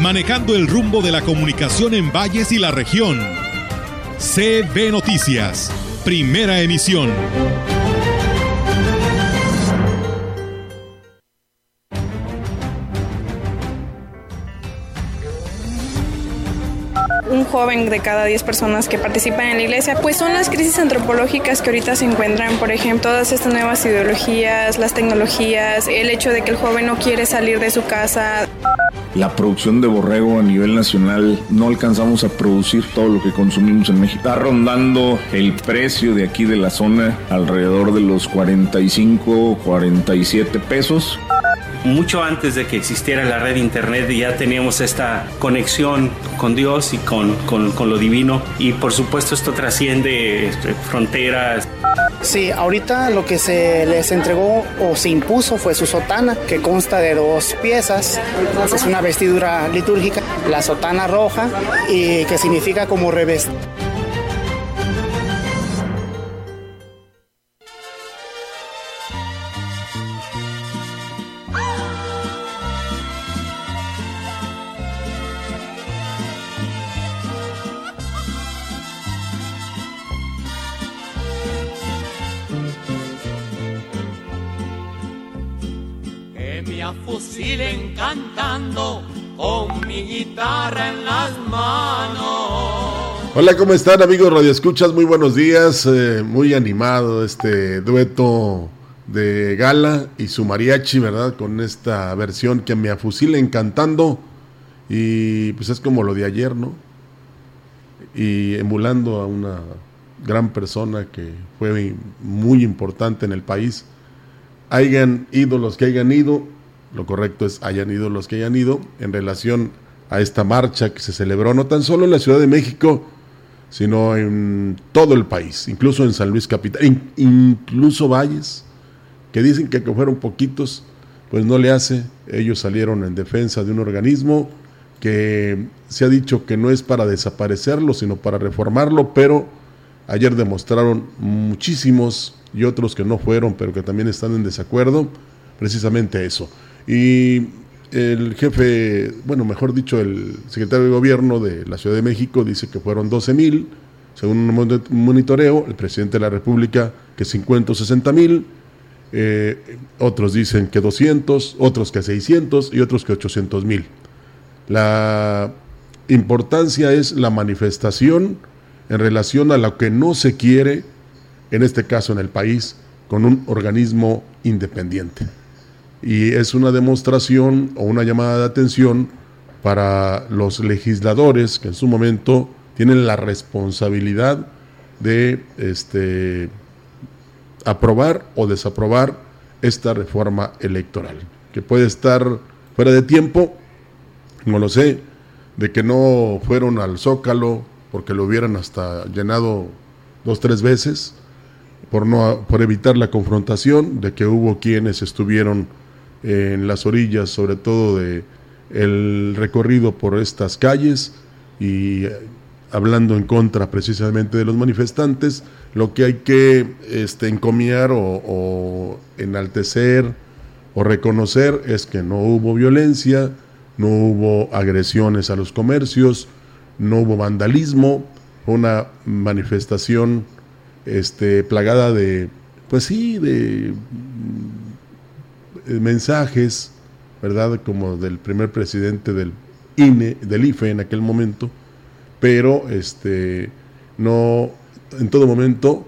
manejando el rumbo de la comunicación en valles y la región. CB Noticias, primera emisión. un joven de cada 10 personas que participan en la iglesia, pues son las crisis antropológicas que ahorita se encuentran, por ejemplo, todas estas nuevas ideologías, las tecnologías, el hecho de que el joven no quiere salir de su casa. La producción de borrego a nivel nacional no alcanzamos a producir todo lo que consumimos en México. Está rondando el precio de aquí de la zona alrededor de los 45, 47 pesos mucho antes de que existiera la red internet ya teníamos esta conexión con Dios y con, con, con lo divino y por supuesto esto trasciende este, fronteras. Sí, ahorita lo que se les entregó o se impuso fue su sotana, que consta de dos piezas. Es una vestidura litúrgica, la sotana roja, y que significa como revés. Fusilen cantando con mi guitarra en las manos. Hola, ¿cómo están amigos Radio Escuchas? Muy buenos días, eh, muy animado este dueto de Gala y su mariachi, ¿verdad? Con esta versión que me afusilen cantando y pues es como lo de ayer, ¿no? Y emulando a una gran persona que fue muy importante en el país. Hayan ido los que hayan ido, lo correcto es hayan ido los que hayan ido en relación a esta marcha que se celebró no tan solo en la Ciudad de México, sino en todo el país, incluso en San Luis Capital, incluso Valles, que dicen que fueron poquitos, pues no le hace. Ellos salieron en defensa de un organismo que se ha dicho que no es para desaparecerlo, sino para reformarlo, pero ayer demostraron muchísimos y otros que no fueron, pero que también están en desacuerdo, precisamente eso. Y el jefe, bueno, mejor dicho, el secretario de gobierno de la Ciudad de México dice que fueron 12 mil, según un monitoreo, el presidente de la República que 50 o 60 mil, eh, otros dicen que 200, otros que 600 y otros que 800 mil. La importancia es la manifestación en relación a lo que no se quiere, en este caso en el país, con un organismo independiente y es una demostración o una llamada de atención para los legisladores que en su momento tienen la responsabilidad de este, aprobar o desaprobar esta reforma electoral, que puede estar fuera de tiempo, no lo sé, de que no fueron al zócalo porque lo hubieran hasta llenado dos, tres veces, por, no, por evitar la confrontación, de que hubo quienes estuvieron en las orillas, sobre todo de el recorrido por estas calles y eh, hablando en contra precisamente de los manifestantes, lo que hay que este, encomiar o, enaltecer o reconocer es que no hubo violencia, no hubo agresiones a los comercios, no hubo vandalismo, una manifestación este, plagada de, pues sí, de mensajes, ¿verdad? Como del primer presidente del INE, del IFE en aquel momento, pero este, no, en todo momento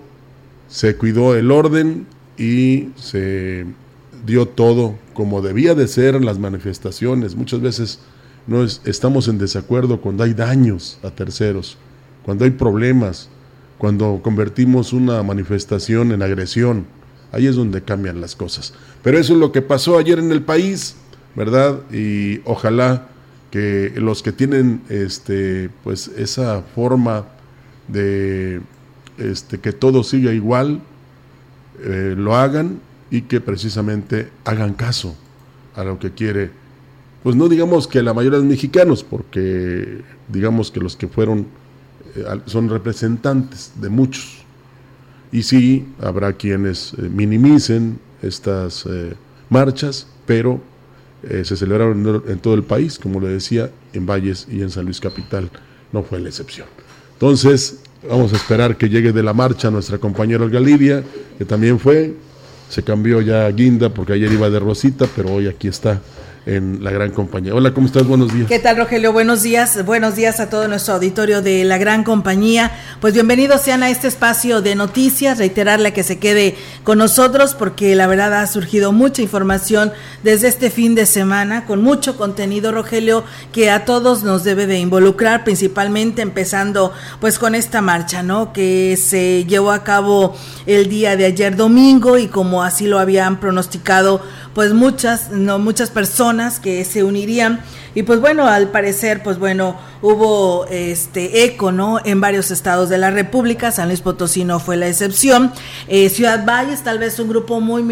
se cuidó el orden y se dio todo como debía de ser en las manifestaciones. Muchas veces no estamos en desacuerdo cuando hay daños a terceros, cuando hay problemas, cuando convertimos una manifestación en agresión. Ahí es donde cambian las cosas. Pero eso es lo que pasó ayer en el país, ¿verdad? Y ojalá que los que tienen este, pues esa forma de este, que todo siga igual, eh, lo hagan y que precisamente hagan caso a lo que quiere, pues no digamos que la mayoría de los mexicanos, porque digamos que los que fueron eh, son representantes de muchos. Y sí, habrá quienes eh, minimicen estas marchas, pero se celebraron en todo el país, como le decía, en Valles y en San Luis Capital, no fue la excepción. Entonces, vamos a esperar que llegue de la marcha nuestra compañera Olga Lidia, que también fue, se cambió ya a Guinda porque ayer iba de Rosita, pero hoy aquí está en la gran compañía. Hola, ¿cómo estás? Buenos días. ¿Qué tal, Rogelio? Buenos días. Buenos días a todo nuestro auditorio de la gran compañía. Pues bienvenidos sean a este espacio de noticias. Reiterarle que se quede con nosotros porque la verdad ha surgido mucha información desde este fin de semana con mucho contenido, Rogelio, que a todos nos debe de involucrar, principalmente empezando pues con esta marcha, ¿no? Que se llevó a cabo el día de ayer domingo y como así lo habían pronosticado pues muchas, no muchas personas que se unirían y pues bueno, al parecer pues bueno, hubo este eco, ¿no? En varios estados de la República, San Luis Potosí no fue la excepción. Eh, Ciudad Valles tal vez un grupo muy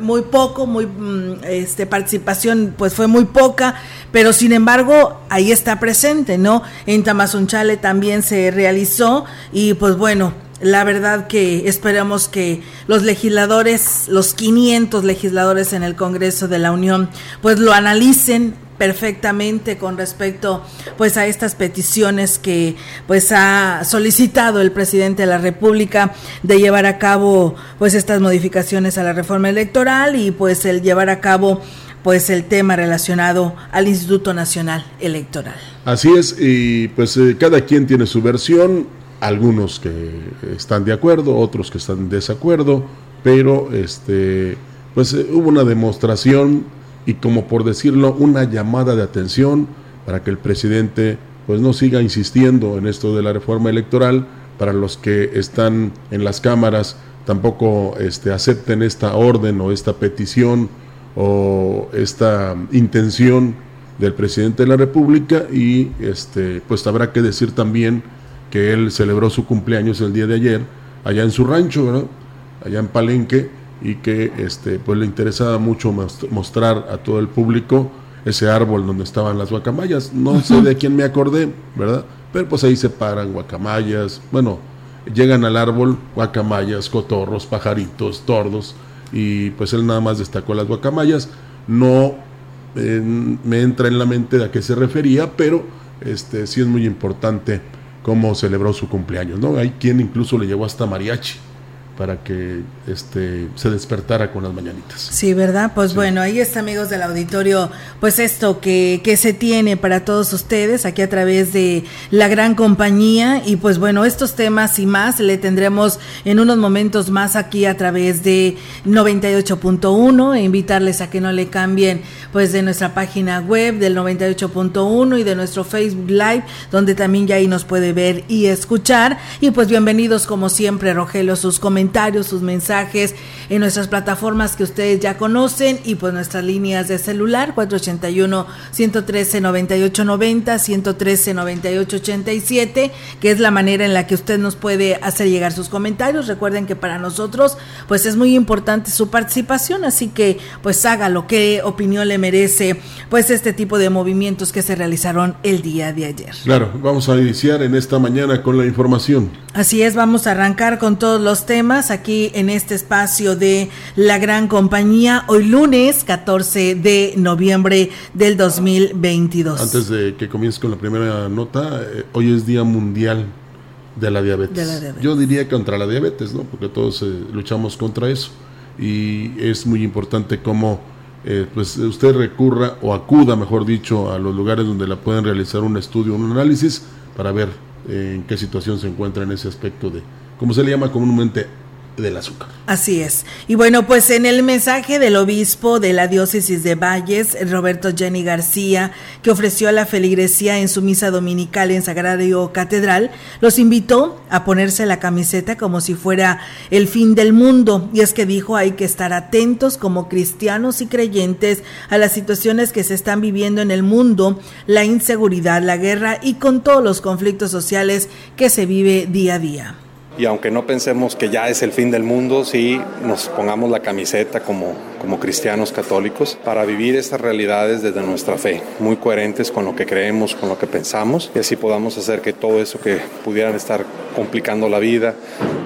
muy poco, muy mm, este participación pues fue muy poca, pero sin embargo, ahí está presente, ¿no? En Tamazunchale también se realizó y pues bueno, la verdad que esperamos que los legisladores, los 500 legisladores en el Congreso de la Unión, pues lo analicen perfectamente con respecto pues a estas peticiones que pues ha solicitado el presidente de la República de llevar a cabo pues estas modificaciones a la reforma electoral y pues el llevar a cabo pues el tema relacionado al Instituto Nacional Electoral. Así es, y pues eh, cada quien tiene su versión, algunos que están de acuerdo, otros que están en desacuerdo, pero este, pues eh, hubo una demostración y como por decirlo, una llamada de atención para que el presidente pues no siga insistiendo en esto de la reforma electoral, para los que están en las cámaras tampoco este, acepten esta orden o esta petición o esta intención del presidente de la República y este, pues habrá que decir también que él celebró su cumpleaños el día de ayer allá en su rancho, allá en Palenque, y que este, pues le interesaba mucho mostrar a todo el público ese árbol donde estaban las guacamayas. No sé de quién me acordé, ¿verdad? Pero pues ahí se paran guacamayas, bueno, llegan al árbol guacamayas, cotorros, pajaritos, tordos, y pues él nada más destacó las guacamayas. No me entra en la mente de a qué se refería, pero este sí es muy importante cómo celebró su cumpleaños, ¿no? Hay quien incluso le llevó hasta mariachi para que este se despertara con las mañanitas. Sí, ¿verdad? Pues bueno, ahí está, amigos del auditorio, pues esto que, que se tiene para todos ustedes aquí a través de la gran compañía. Y pues bueno, estos temas y más le tendremos en unos momentos más aquí a través de 98.1 e invitarles a que no le cambien pues de nuestra página web del 98.1 y de nuestro Facebook Live, donde también ya ahí nos puede ver y escuchar. Y pues bienvenidos como siempre, Rogelio, sus comentarios sus mensajes en nuestras plataformas que ustedes ya conocen y pues nuestras líneas de celular 481 113 9890 113 9887 que es la manera en la que usted nos puede hacer llegar sus comentarios. Recuerden que para nosotros pues es muy importante su participación, así que pues haga lo que opinión le merece pues este tipo de movimientos que se realizaron el día de ayer. Claro, vamos a iniciar en esta mañana con la información. Así es, vamos a arrancar con todos los temas aquí en este espacio de la gran compañía hoy lunes 14 de noviembre del 2022. Antes de que comience con la primera nota, eh, hoy es Día Mundial de la, diabetes. Yo diría contra la diabetes, ¿no? Porque todos eh, luchamos contra eso y es muy importante cómo eh, pues usted recurra o acuda, mejor dicho, a los lugares donde la pueden realizar un estudio, un análisis para ver en qué situación se encuentra en ese aspecto de, como se le llama comúnmente, del azúcar. Así es. Y bueno, pues en el mensaje del obispo de la diócesis de Valles, Roberto Jenny García, que ofreció a la feligresía en su misa dominical en Sagrario Catedral, los invitó a ponerse la camiseta como si fuera el fin del mundo. Y es que dijo hay que estar atentos como cristianos y creyentes a las situaciones que se están viviendo en el mundo, la inseguridad, la guerra y con todos los conflictos sociales que se vive día a día y aunque no pensemos que ya es el fin del mundo, sí nos pongamos la camiseta como, como cristianos católicos para vivir estas realidades desde nuestra fe, muy coherentes con lo que creemos, con lo que pensamos, y así podamos hacer que todo eso que pudieran estar complicando la vida,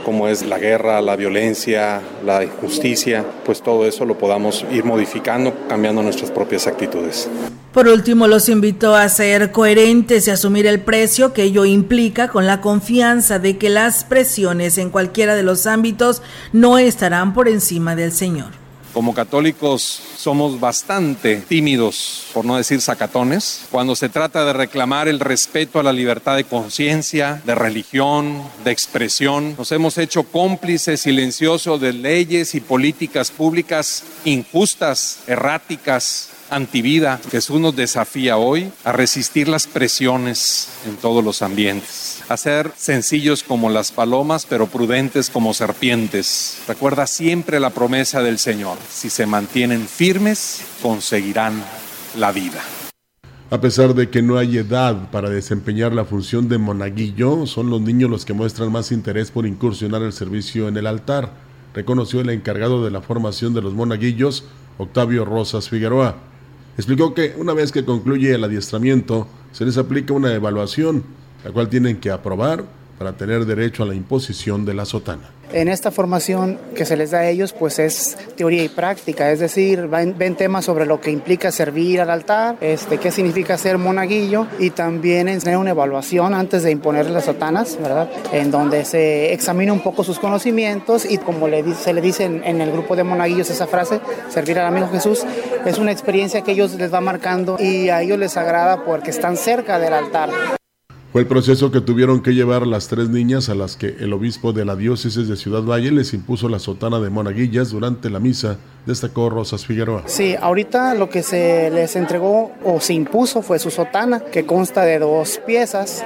como es la guerra, la violencia, la injusticia, pues todo eso lo podamos ir modificando, cambiando nuestras propias actitudes. Por último, los invito a ser coherentes y asumir el precio que ello implica con la confianza de que las presiones en cualquiera de los ámbitos no estarán por encima del Señor. Como católicos somos bastante tímidos, por no decir sacatones, cuando se trata de reclamar el respeto a la libertad de conciencia, de religión, de expresión. Nos hemos hecho cómplices silenciosos de leyes y políticas públicas injustas, erráticas, antivida. Jesús nos desafía hoy a resistir las presiones en todos los ambientes, a sencillos como las palomas, pero prudentes como serpientes. Recuerda siempre la promesa del Señor, si se mantienen firmes, conseguirán la vida. A pesar de que no hay edad para desempeñar la función de monaguillo, son los niños los que muestran más interés por incursionar el servicio en el altar, reconoció el encargado de la formación de los monaguillos, Octavio Rosas Figueroa. Explicó que una vez que concluye el adiestramiento, se les aplica una evaluación, la cual tienen que aprobar para tener derecho a la imposición de la sotana. En esta formación que se les da a ellos, pues es teoría y práctica, es decir, ven temas sobre lo que implica servir al altar, este, qué significa ser monaguillo y también enseñar una evaluación antes de imponer las sotanas, ¿verdad? En donde se examina un poco sus conocimientos y como se le dice en, en el grupo de monaguillos esa frase, servir al amigo Jesús, es una experiencia que ellos les va marcando y a ellos les agrada porque están cerca del altar. Fue el proceso que tuvieron que llevar las tres niñas a las que el obispo de la diócesis de Ciudad Valle les impuso la sotana de monaguillas durante la misa, destacó Rosas Figueroa. Sí, ahorita lo que se les entregó o se impuso fue su sotana, que consta de dos piezas,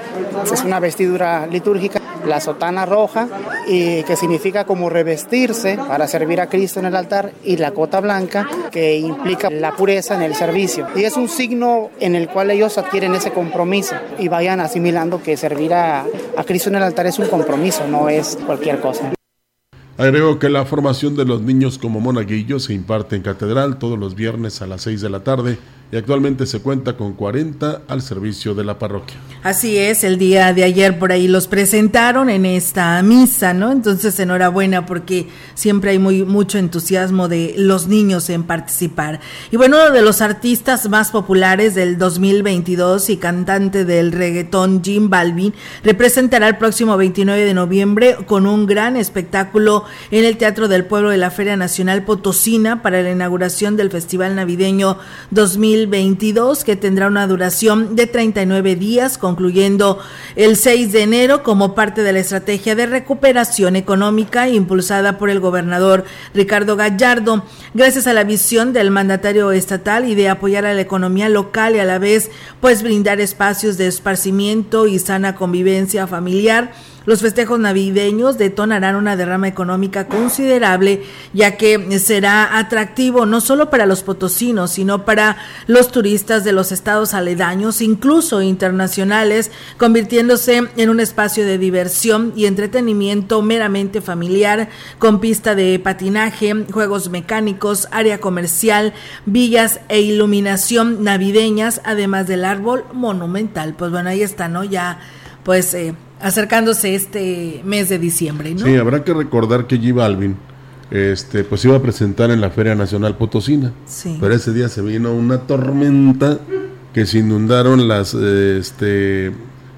es una vestidura litúrgica la sotana roja, y que significa como revestirse para servir a Cristo en el altar, y la cota blanca, que implica la pureza en el servicio. Y es un signo en el cual ellos adquieren ese compromiso y vayan asimilando que servir a, a Cristo en el altar es un compromiso, no es cualquier cosa. Agregó que la formación de los niños como monaguillos se imparte en catedral todos los viernes a las 6 de la tarde y actualmente se cuenta con 40 al servicio de la parroquia. Así es, el día de ayer por ahí los presentaron en esta misa, ¿no? Entonces enhorabuena porque siempre hay muy mucho entusiasmo de los niños en participar. Y bueno, uno de los artistas más populares del 2022 y cantante del reggaetón Jim Balvin representará el próximo 29 de noviembre con un gran espectáculo en el Teatro del Pueblo de la Feria Nacional Potosina para la inauguración del Festival Navideño 2022 2022 que tendrá una duración de 39 días, concluyendo el 6 de enero como parte de la estrategia de recuperación económica impulsada por el gobernador Ricardo Gallardo, gracias a la visión del mandatario estatal y de apoyar a la economía local y a la vez pues brindar espacios de esparcimiento y sana convivencia familiar los festejos navideños detonarán una derrama económica considerable, ya que será atractivo no solo para los potosinos, sino para los turistas de los estados aledaños, incluso internacionales, convirtiéndose en un espacio de diversión y entretenimiento meramente familiar, con pista de patinaje, juegos mecánicos, área comercial, villas e iluminación navideñas, además del árbol monumental. Pues bueno, ahí está, ¿no? Ya, pues... Eh, acercándose este mes de diciembre, ¿no? Sí, habrá que recordar que G Balvin este, pues iba a presentar en la Feria Nacional Potosina. Sí. Pero ese día se vino una tormenta que se inundaron las, este,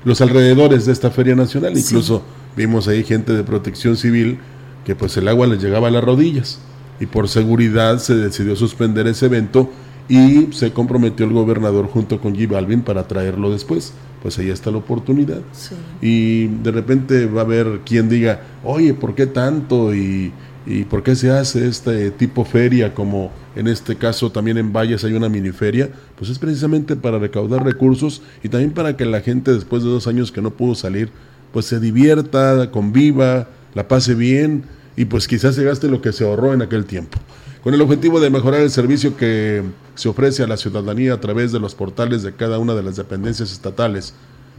los alrededores de esta Feria Nacional. Incluso vimos ahí gente de protección civil que pues el agua les llegaba a las rodillas. Y por seguridad se decidió suspender ese evento y se comprometió el gobernador junto con G Balvin para traerlo después. Pues ahí está la oportunidad. Y de repente va a haber quien diga, oye, ¿por qué tanto? Y, ¿Y por qué se hace este tipo feria como en este caso también en Valles hay una mini feria? Pues es precisamente para recaudar recursos y también para que la gente después de dos años que no pudo salir, pues se divierta, conviva, la pase bien y pues quizás se gaste lo que se ahorró en aquel tiempo. Con el objetivo de mejorar el servicio que se ofrece a la ciudadanía a través de los portales de cada una de las dependencias estatales,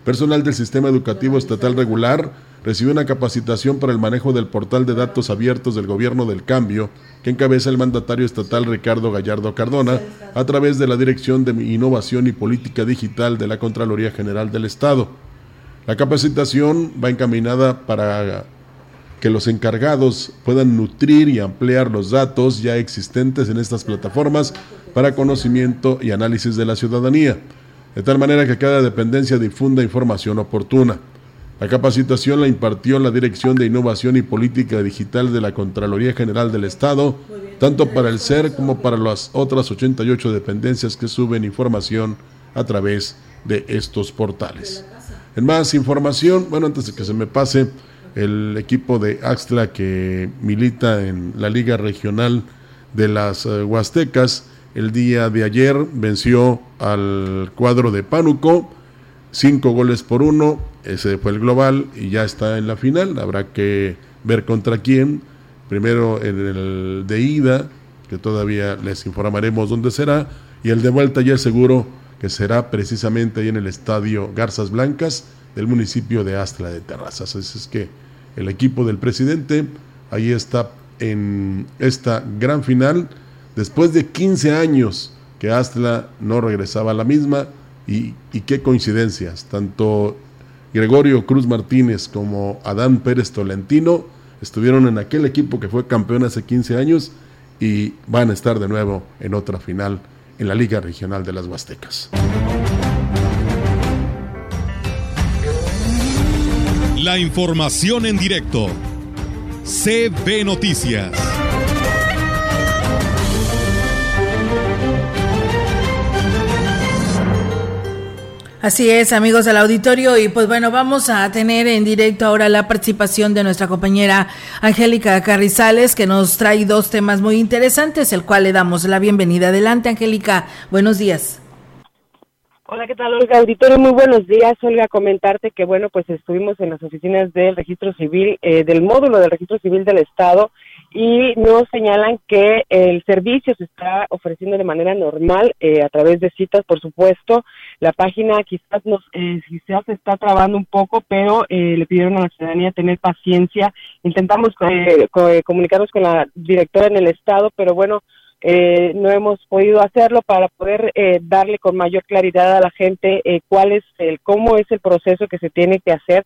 personal del sistema educativo estatal regular recibió una capacitación para el manejo del portal de datos abiertos del Gobierno del Cambio, que encabeza el mandatario estatal Ricardo Gallardo Cardona, a través de la Dirección de Innovación y Política Digital de la Contraloría General del Estado. La capacitación va encaminada para que los encargados puedan nutrir y ampliar los datos ya existentes en estas plataformas para conocimiento y análisis de la ciudadanía, de tal manera que cada dependencia difunda información oportuna. La capacitación la impartió la Dirección de Innovación y Política Digital de la Contraloría General del Estado, tanto para el SER como para las otras 88 dependencias que suben información a través de estos portales. En más información, bueno, antes de que se me pase, el equipo de Axtla que milita en la Liga Regional de las eh, Huastecas, el día de ayer venció al cuadro de Pánuco, cinco goles por uno, ese fue el global y ya está en la final. Habrá que ver contra quién. Primero en el de ida, que todavía les informaremos dónde será. Y el de vuelta ya seguro que será precisamente ahí en el estadio Garzas Blancas del municipio de Astla de Terrazas. Así es que el equipo del presidente ahí está en esta gran final. Después de 15 años que Astla no regresaba a la misma. Y, y qué coincidencias, tanto Gregorio Cruz Martínez como Adán Pérez Tolentino estuvieron en aquel equipo que fue campeón hace 15 años y van a estar de nuevo en otra final en la Liga Regional de las Huastecas. La información en directo. CB Noticias. Así es, amigos del auditorio, y pues bueno, vamos a tener en directo ahora la participación de nuestra compañera Angélica Carrizales, que nos trae dos temas muy interesantes, el cual le damos la bienvenida. Adelante, Angélica, buenos días. Hola, ¿qué tal, Olga? Auditorio, muy buenos días. Olga, comentarte que, bueno, pues estuvimos en las oficinas del registro civil, eh, del módulo del registro civil del Estado, y nos señalan que el servicio se está ofreciendo de manera normal eh, a través de citas, por supuesto. La página quizás nos eh, quizás se está trabando un poco, pero eh, le pidieron a la ciudadanía tener paciencia. Intentamos eh, comunicarnos con la directora en el estado, pero bueno, no hemos podido hacerlo para poder darle con mayor claridad a la gente cuál es el cómo es el proceso que se tiene que hacer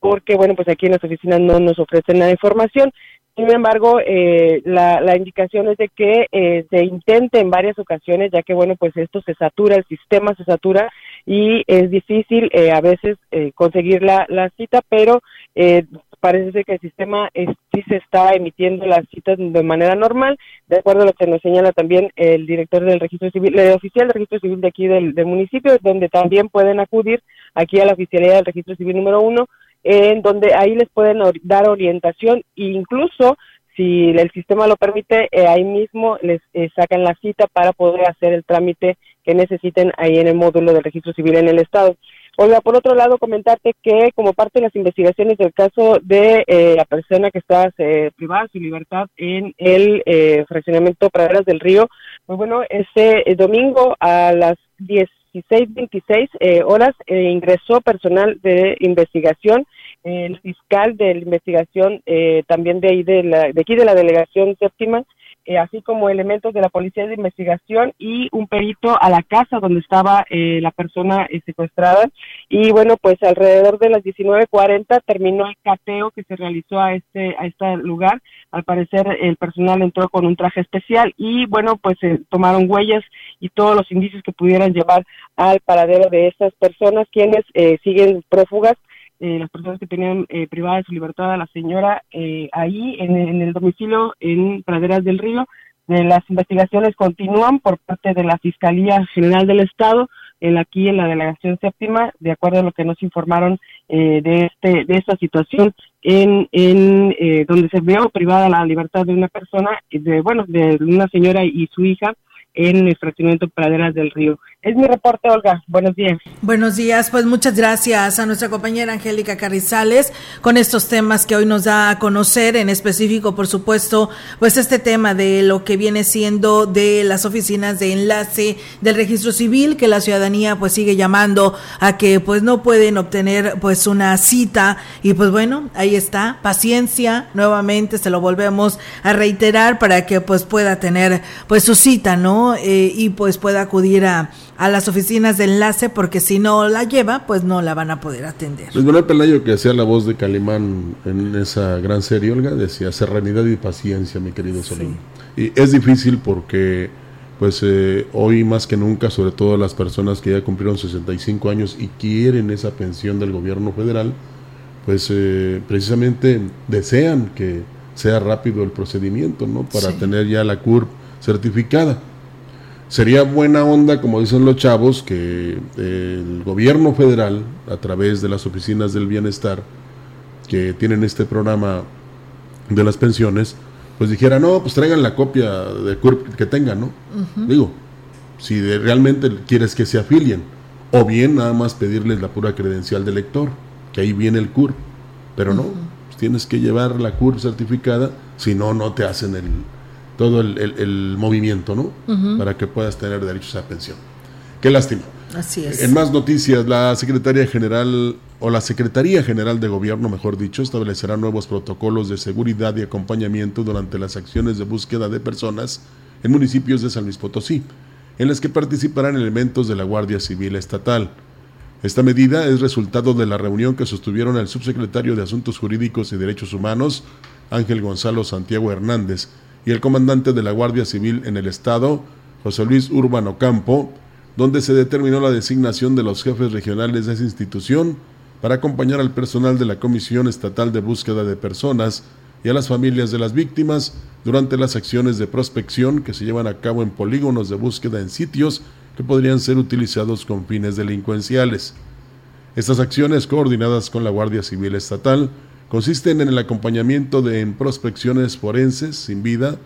porque bueno pues aquí en las oficinas no nos ofrecen la información sin embargo, eh, la, la, indicación es de que eh, se intente en varias ocasiones, ya que, bueno, pues esto se satura, el sistema se satura y es difícil eh, a veces eh, conseguir la, la, cita, pero eh, parece ser que el sistema sí se está emitiendo las citas de manera normal, de acuerdo a lo que nos señala también el director del registro civil, el oficial del registro civil de aquí del, del municipio, donde también pueden acudir aquí a la oficialidad del registro civil número uno en donde ahí les pueden dar orientación e incluso si el sistema lo permite, eh, ahí mismo les eh, sacan la cita para poder hacer el trámite que necesiten ahí en el módulo del registro civil en el estado. Oiga, por otro lado, comentarte que como parte de las investigaciones del caso de eh, la persona que está privada de su libertad en el fraccionamiento Praderas del Río, pues bueno, ese domingo a las 10 16.26 eh, horas eh, ingresó personal de investigación, el fiscal de la investigación eh, también de, ahí de, la, de aquí de la delegación séptima, eh, así como elementos de la policía de investigación y un perito a la casa donde estaba eh, la persona eh, secuestrada. Y bueno, pues alrededor de las 19.40 terminó el cateo que se realizó a este, a este lugar. Al parecer el personal entró con un traje especial y bueno, pues tomaron huellas y todos los indicios que pudieran llevar al paradero de estas personas quienes siguen prófugas eh, las personas que tenían eh, privada de su libertad a la señora eh, ahí en, el domicilio en Praderas del Río. las investigaciones continúan por parte de la Fiscalía General del Estado en aquí en la delegación séptima, de acuerdo a lo que nos informaron eh, de este de esta situación en, en eh, donde se vio privada la libertad de una persona, de bueno, de una señora y su hija en el fraccionamiento Praderas del Río. Es mi reporte, Olga. Buenos días. Buenos días. Pues muchas gracias a nuestra compañera Angélica Carrizales con estos temas que hoy nos da a conocer, en específico, por supuesto, pues este tema de lo que viene siendo de las oficinas de enlace del registro civil, que la ciudadanía pues sigue llamando a que pues no pueden obtener pues una cita y pues bueno, ahí está, paciencia, nuevamente se lo volvemos a reiterar para que pues pueda tener pues su cita, ¿no? Eh, y pues pueda acudir a a las oficinas de enlace porque si no la lleva, pues no la van a poder atender. Luis Manuel Pelayo, que hacía la voz de Calimán en esa gran serie, Olga, decía serenidad y paciencia, mi querido Solín. Y es difícil porque, pues eh, hoy más que nunca, sobre todo las personas que ya cumplieron 65 años y quieren esa pensión del gobierno federal, pues eh, precisamente desean que sea rápido el procedimiento, ¿no? Para tener ya la CURP certificada. Sería buena onda, como dicen los chavos, que el gobierno federal, a través de las oficinas del bienestar, que tienen este programa de las pensiones, pues dijera, no, pues traigan la copia de CURP que tengan, ¿no? Digo, si realmente quieres que se afilien, o bien nada más pedirles la pura credencial de lector, que ahí viene el CURP, pero no, pues tienes que llevar la CURP certificada, si no, no te hacen el, todo el, movimiento, ¿no? Para que puedas tener derecho a pensión. Qué lástima. Así es. En más noticias, la Secretaría General o la Secretaría General de Gobierno, mejor dicho, establecerá nuevos protocolos de seguridad y acompañamiento durante las acciones de búsqueda de personas en municipios de San Luis Potosí, en las que participarán elementos de la Guardia Civil Estatal. Esta medida es resultado de la reunión que sostuvieron el subsecretario de Asuntos Jurídicos y Derechos Humanos, Ángel Gonzalo Santiago Hernández, y el comandante de la Guardia Civil en el Estado, José Luis Urbano Campo, donde se determinó la designación de los jefes regionales de esa institución para acompañar al personal de la Comisión Estatal de Búsqueda de Personas y a las familias de las víctimas durante las acciones de prospección que se llevan a cabo en polígonos de búsqueda en sitios que podrían ser utilizados con fines delincuenciales. Estas acciones, coordinadas con la Guardia Civil Estatal, consisten en el acompañamiento de en prospecciones forenses sin vida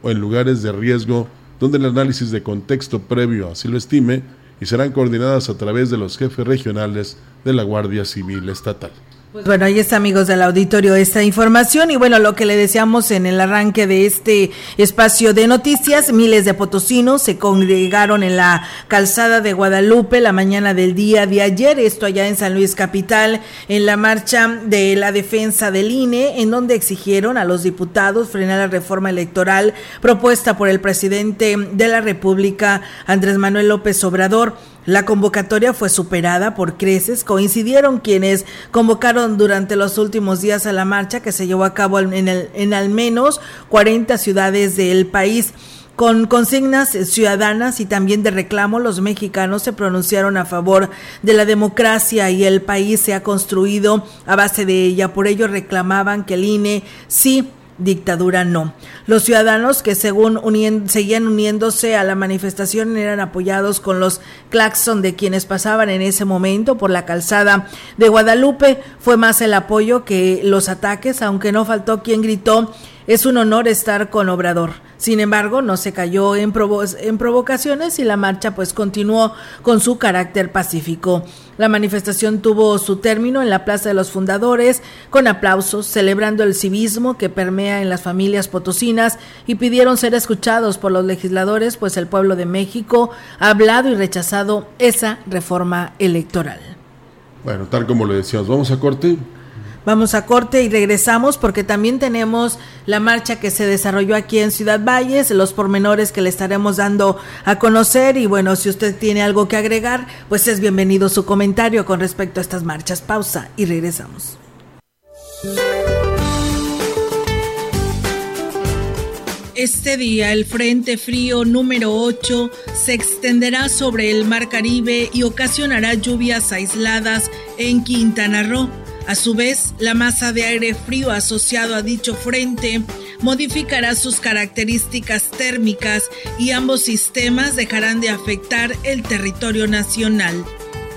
o en lugares de riesgo donde el análisis de contexto previo así lo estime y serán coordinadas a través de los jefes regionales de la Guardia Civil Estatal. Pues bueno, ahí está, amigos del auditorio, esta información. Y bueno, lo que le deseamos en el arranque de este espacio de noticias, miles de potosinos se congregaron en la calzada de Guadalupe la mañana del día de ayer, esto allá en San Luis Capital, en la marcha de la defensa del INE, en donde exigieron a los diputados frenar la reforma electoral propuesta por el presidente de la República, Andrés Manuel López Obrador. La convocatoria fue superada por creces. Coincidieron quienes convocaron durante los últimos días a la marcha que se llevó a cabo en, al menos 40 ciudades del país. Con consignas ciudadanas y también de reclamo, los mexicanos se pronunciaron a favor de la democracia y el país se ha construido a base de ella. Por ello reclamaban que el INE sí dictadura no. Los ciudadanos que según seguían uniéndose a la manifestación eran apoyados con los claxon de quienes pasaban en ese momento por la calzada de Guadalupe. Fue más el apoyo que los ataques, aunque no faltó quien gritó, es un honor estar con Obrador. Sin embargo, no se cayó en, provocaciones y la marcha pues continuó con su carácter pacífico. La manifestación tuvo su término en la Plaza de los Fundadores con aplausos, celebrando el civismo que permea en las familias potosinas y pidieron ser escuchados por los legisladores, pues el pueblo de México ha hablado y rechazado esa reforma electoral. Bueno, tal como le decíamos, vamos a corte. Vamos a corte y regresamos porque también tenemos la marcha que se desarrolló aquí en Ciudad Valles, los pormenores que le estaremos dando a conocer y bueno, si usted tiene algo que agregar, pues es bienvenido su comentario con respecto a estas marchas. Pausa y regresamos. Este día el Frente Frío número 8 se extenderá sobre el Mar Caribe y ocasionará lluvias aisladas en Quintana Roo a su vez, la masa de aire frío asociado a dicho frente modificará sus características térmicas y ambos sistemas dejarán de afectar el territorio nacional.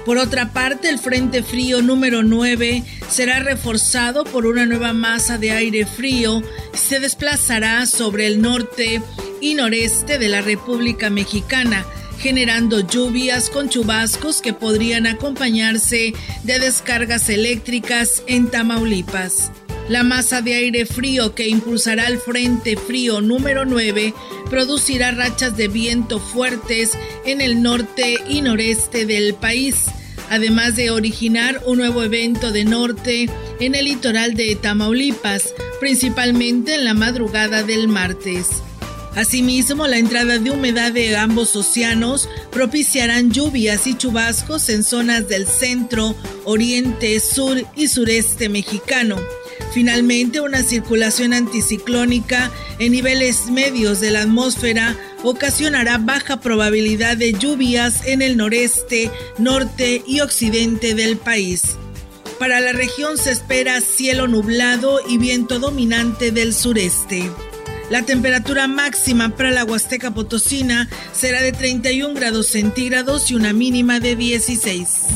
Por otra parte, el Frente Frío número 9 será reforzado por una nueva masa de aire frío y se desplazará sobre el norte y noreste de la República Mexicana, generando lluvias con chubascos que podrían acompañarse de descargas eléctricas en Tamaulipas. La masa de aire frío que impulsará el Frente Frío número 9 producirá rachas de viento fuertes en el norte y noreste del país, además de originar un nuevo evento de norte en el litoral de Tamaulipas, principalmente en la madrugada del martes. Asimismo, la entrada de humedad de ambos océanos propiciarán lluvias y chubascos en zonas del centro, oriente, sur y sureste mexicano. Finalmente, una circulación anticiclónica en niveles medios de la atmósfera ocasionará baja probabilidad de lluvias en el noreste, norte y occidente del país. Para la región se espera cielo nublado y viento dominante del sureste. La temperatura máxima para la Huasteca Potosina será de 31 grados centígrados y una mínima de 16.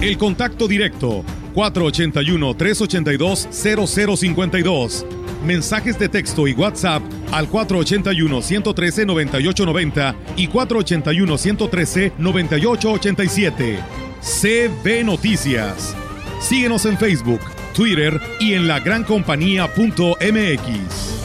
El contacto directo 481-382-0052. Mensajes de texto y WhatsApp al 481-113-9890 y 481-113-9887. CB Noticias. Síguenos en Facebook, Twitter y en lagrancompañía.mx.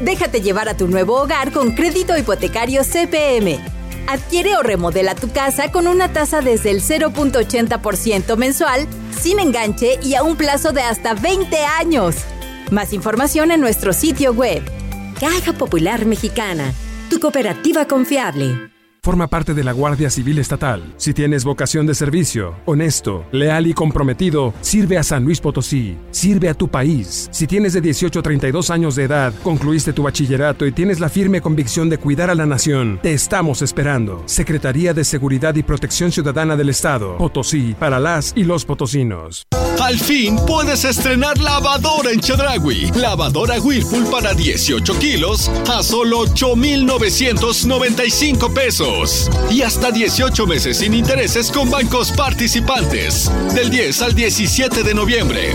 Déjate llevar a tu nuevo hogar con crédito hipotecario CPM. Adquiere o remodela tu casa con una tasa desde el 0.80% mensual, sin enganche y a un plazo de hasta 20 años. Más información en nuestro sitio web. Caja Popular Mexicana, tu cooperativa confiable. Forma parte de la Guardia Civil Estatal. Si tienes vocación de servicio, honesto, leal y comprometido, sirve a San Luis Potosí, sirve a tu país. Si tienes de 18 a 32 años de edad, concluiste tu bachillerato y tienes la firme convicción de cuidar a la nación, te estamos esperando. Secretaría de Seguridad y Protección Ciudadana del Estado, Potosí, para las y los potosinos. Al fin puedes estrenar lavadora en Chedragui. Lavadora Whirlpool para 18 kilos a solo 8,995 pesos. Y hasta 18 meses sin intereses con bancos participantes. Del 10 al 17 de noviembre.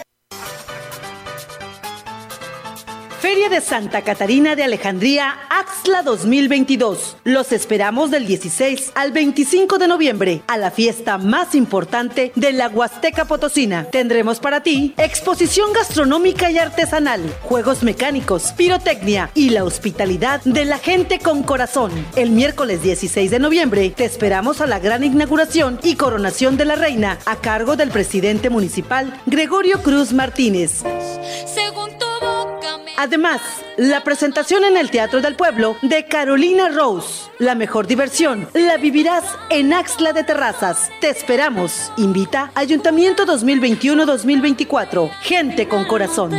Feria de Santa Catarina de Alejandría, Axla 2022. Los esperamos del 16 al 25 de noviembre a la fiesta más importante de la Huasteca Potosina. Tendremos para ti exposición gastronómica y artesanal, juegos mecánicos, pirotecnia y la hospitalidad de la gente con corazón. El miércoles 16 de noviembre te esperamos a la gran inauguración y coronación de la reina a cargo del presidente municipal Gregorio Cruz Martínez. Según Además, la presentación en el Teatro del Pueblo de Carolina Rose. La mejor diversión la vivirás en Axla de Terrazas. Te esperamos. Invita Ayuntamiento 2021-2024. Gente con corazón.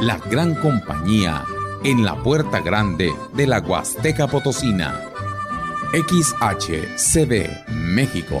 La gran compañía en la puerta grande de la Huasteca Potosina. XHCB México.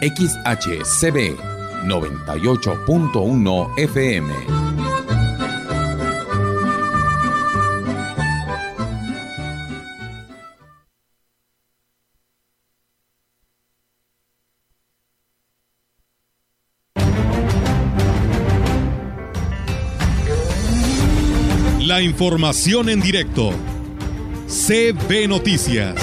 XHCB 98.1 FM. La información en directo. CB Noticias.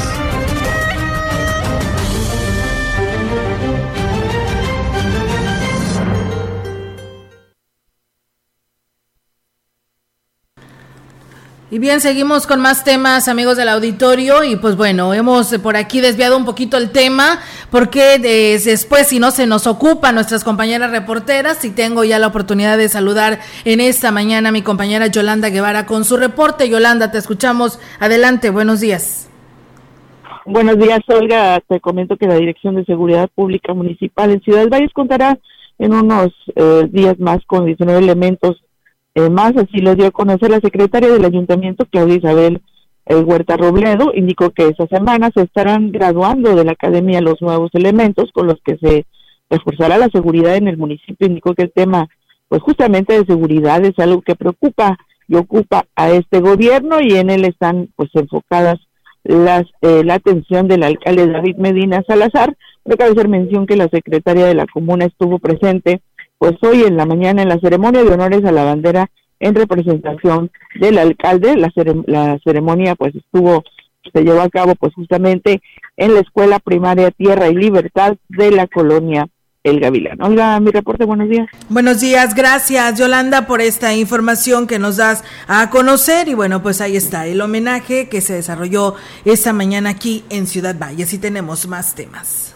Y bien, seguimos con más temas, amigos del auditorio, y pues bueno, hemos por aquí desviado un poquito el tema, porque después, si no se nos ocupa nuestras compañeras reporteras, y tengo ya la oportunidad de saludar en esta mañana a mi compañera Yolanda Guevara con su reporte. Yolanda, te escuchamos. Adelante, buenos días. Buenos días, Olga. Te comento que la Dirección de Seguridad Pública Municipal en Ciudad Valles contará en unos eh, días más con 19 elementos eh, más así lo dio a conocer la secretaria del ayuntamiento, Claudia Isabel eh, Huerta Robledo, indicó que esta semana se estarán graduando de la academia los nuevos elementos con los que se reforzará la seguridad en el municipio. Indicó que el tema, pues justamente de seguridad es algo que preocupa y ocupa a este gobierno y en él están pues enfocadas las, eh, la atención del alcalde David Medina Salazar. Pero cabe hacer mención que la secretaria de la comuna estuvo presente pues hoy en la mañana en la ceremonia de honores a la bandera en representación del alcalde. La, la ceremonia pues estuvo, se llevó a cabo pues justamente en la escuela primaria Tierra y Libertad de la colonia El Gavilán. Olga, mi reporte, buenos días. Buenos días, gracias Yolanda por esta información que nos das a conocer y bueno, pues ahí está el homenaje que se desarrolló esta mañana aquí en Ciudad Valles y tenemos más temas.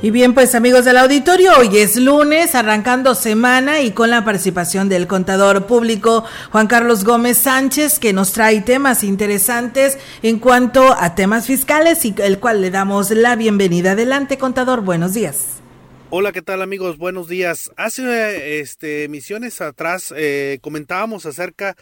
Y bien, pues amigos del auditorio, hoy es lunes, arrancando semana y con la participación del contador público Juan Carlos Gómez Sánchez, que nos trae temas interesantes en cuanto a temas fiscales y el cual le damos la bienvenida. Adelante, contador, buenos días. Hola, ¿qué tal amigos? Buenos días. Hace este, emisiones atrás eh, comentábamos acerca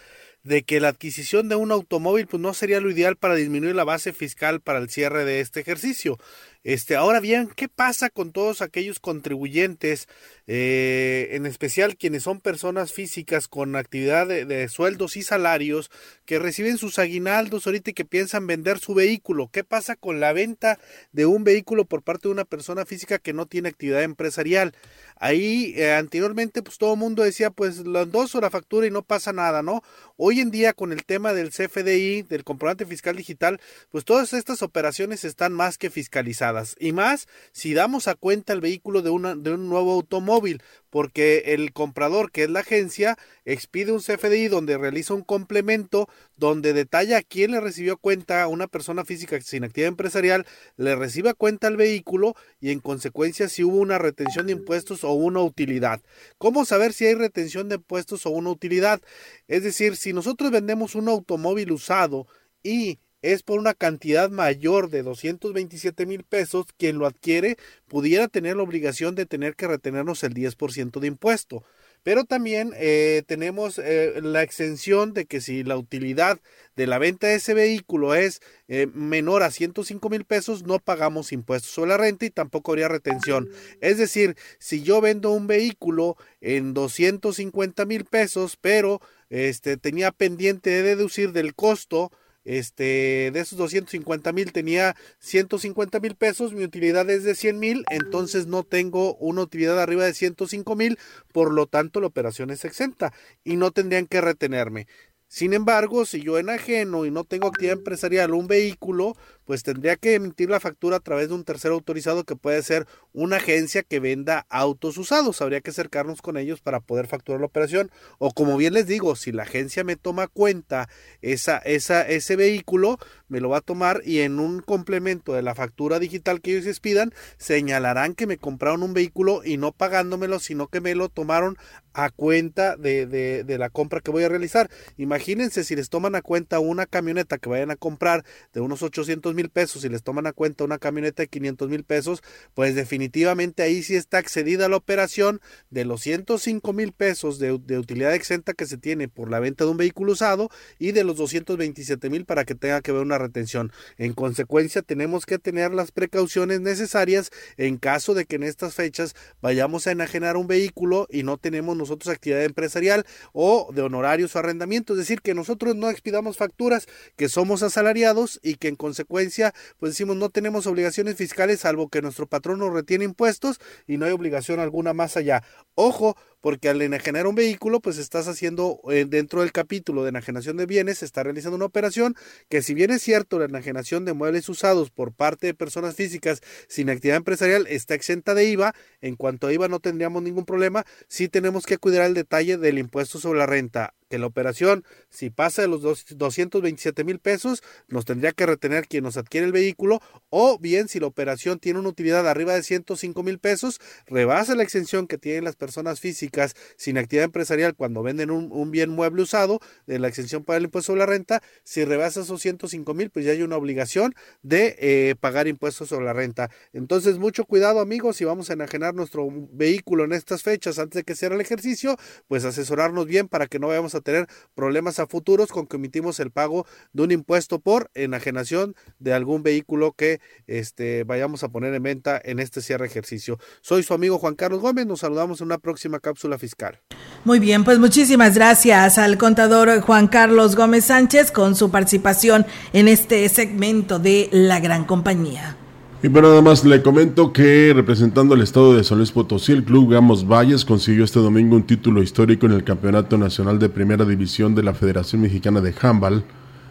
de que la adquisición de un automóvil pues no sería lo ideal para disminuir la base fiscal para el cierre de este ejercicio. Este, ahora bien, ¿qué pasa con todos aquellos contribuyentes, eh, en especial quienes son personas físicas con actividad de, sueldos y salarios, que reciben sus aguinaldos ahorita y que piensan vender su vehículo? ¿Qué pasa con la venta de un vehículo por parte de una persona física que no tiene actividad empresarial? Ahí eh, anteriormente pues todo el mundo decía pues lo endoso la factura y no pasa nada, ¿no? Hoy en día con el tema del CFDI, del comprobante fiscal digital, pues todas estas operaciones están más que fiscalizadas y más si damos a cuenta el vehículo de, una, de un nuevo automóvil, porque el comprador, que es la agencia, expide un CFDI donde realiza un complemento donde detalla a quién le recibió cuenta a una persona física sin actividad empresarial, le recibe cuenta al vehículo y en consecuencia si hubo una retención de impuestos o una utilidad. ¿Cómo saber si hay retención de impuestos o una utilidad? Es decir, si nosotros vendemos un automóvil usado y es por una cantidad mayor de 227 mil pesos, quien lo adquiere pudiera tener la obligación de tener que retenernos el 10% de impuesto. Pero también eh, tenemos eh, la exención de que si la utilidad de la venta de ese vehículo es eh, menor a 105 mil pesos, no pagamos impuestos sobre la renta y tampoco habría retención. Es decir, si yo vendo un vehículo en 250 mil pesos, pero este, tenía pendiente de deducir del costo este, de esos 250 mil tenía 150 mil pesos, mi utilidad es de 100 mil, entonces no tengo una utilidad arriba de 105 mil, por lo tanto la operación es exenta y no tendrían que retenerme. Sin embargo, si yo enajeno y no tengo actividad empresarial un vehículo, pues tendría que emitir la factura a través de un tercero autorizado que puede ser una agencia que venda autos usados. Habría que acercarnos con ellos para poder facturar la operación. O como bien les digo, si la agencia me toma cuenta esa, esa, ese vehículo, me lo va a tomar y en un complemento de la factura digital que ellos expidan, señalarán que me compraron un vehículo y no pagándomelo, sino que me lo tomaron a cuenta de, de, de la compra que voy a realizar. Imagínense si les toman a cuenta una camioneta que vayan a comprar de unos 800 mil pesos y les toman a cuenta una camioneta de 500 mil pesos, pues definitivamente ahí sí está accedida la operación de los 105 mil pesos de, de, utilidad exenta que se tiene por la venta de un vehículo usado y de los 227 mil para que tenga que ver una retención. En consecuencia, tenemos que tener las precauciones necesarias en caso de que en estas fechas vayamos a enajenar un vehículo y no tenemos nosotros actividad empresarial o de honorarios o arrendamiento, es decir, que nosotros no expidamos facturas, que somos asalariados y que en consecuencia pues decimos no tenemos obligaciones fiscales salvo que nuestro patrón nos retiene impuestos y no hay obligación alguna más allá. Ojo, porque al enajenar un vehículo, pues estás haciendo eh, dentro del capítulo de enajenación de bienes, está realizando una operación que si bien es cierto la enajenación de muebles usados por parte de personas físicas sin actividad empresarial está exenta de IVA, en cuanto a IVA no tendríamos ningún problema, sí tenemos que cuidar el detalle del impuesto sobre la renta que la operación, si pasa de los 227 mil pesos, nos tendría que retener quien nos adquiere el vehículo, o bien si la operación tiene una utilidad arriba de 105 mil pesos, rebasa la exención que tienen las personas físicas sin actividad empresarial cuando venden un, bien mueble usado, de la exención para el impuesto sobre la renta, si rebasa esos 105 mil, pues ya hay una obligación de eh, pagar impuestos sobre la renta. Entonces, mucho cuidado amigos, si vamos a enajenar nuestro vehículo en estas fechas antes de que cierre el ejercicio, pues asesorarnos bien para que no vayamos a tener problemas a futuros con que emitimos el pago de un impuesto por enajenación de algún vehículo que este, vayamos a poner en venta en este cierre ejercicio. Soy su amigo Juan Carlos Gómez, nos saludamos en una próxima cápsula fiscal. Muy bien, pues muchísimas gracias al contador Juan Carlos Gómez Sánchez con su participación en este segmento de La Gran Compañía. Y bueno, nada más le comento que representando al estado de San Luis Potosí, el club Gamos Valles consiguió este domingo un título histórico en el Campeonato Nacional de Primera División de la Federación Mexicana de Handball,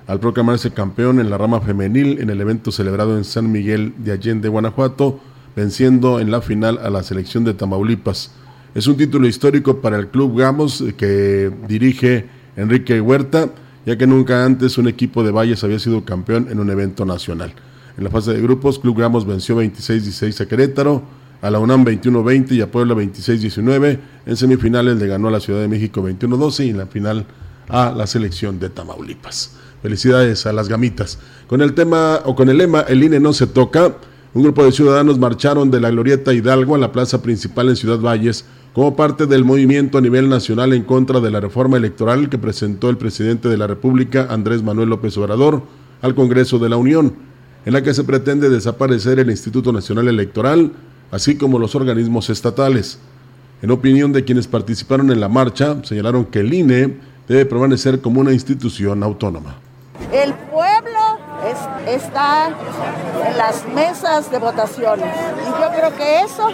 al proclamarse campeón en la rama femenil en el evento celebrado en San Miguel de Allende, Guanajuato, venciendo en la final a la selección de Tamaulipas. Es un título histórico para el club Gamos que dirige Enrique Huerta, ya que nunca antes un equipo de Valles había sido campeón en un evento nacional. En la fase de grupos, Club Gamos venció 26-16 a Querétaro, a la UNAM 21-20 y a Puebla 26-19. En semifinales le ganó a la Ciudad de México 21-12 y en la final a la selección de Tamaulipas. Felicidades a las gamitas. Con el tema o con el lema El INE no se toca, un grupo de ciudadanos marcharon de la Glorieta Hidalgo a la plaza principal en Ciudad Valles como parte del movimiento a nivel nacional en contra de la reforma electoral que presentó el presidente de la República, Andrés Manuel López Obrador, al Congreso de la Unión en la que se pretende desaparecer el Instituto Nacional Electoral, así como los organismos estatales. En opinión de quienes participaron en la marcha, señalaron que el INE debe permanecer como una institución autónoma. El pueblo es, está en las mesas de votaciones y yo creo que eso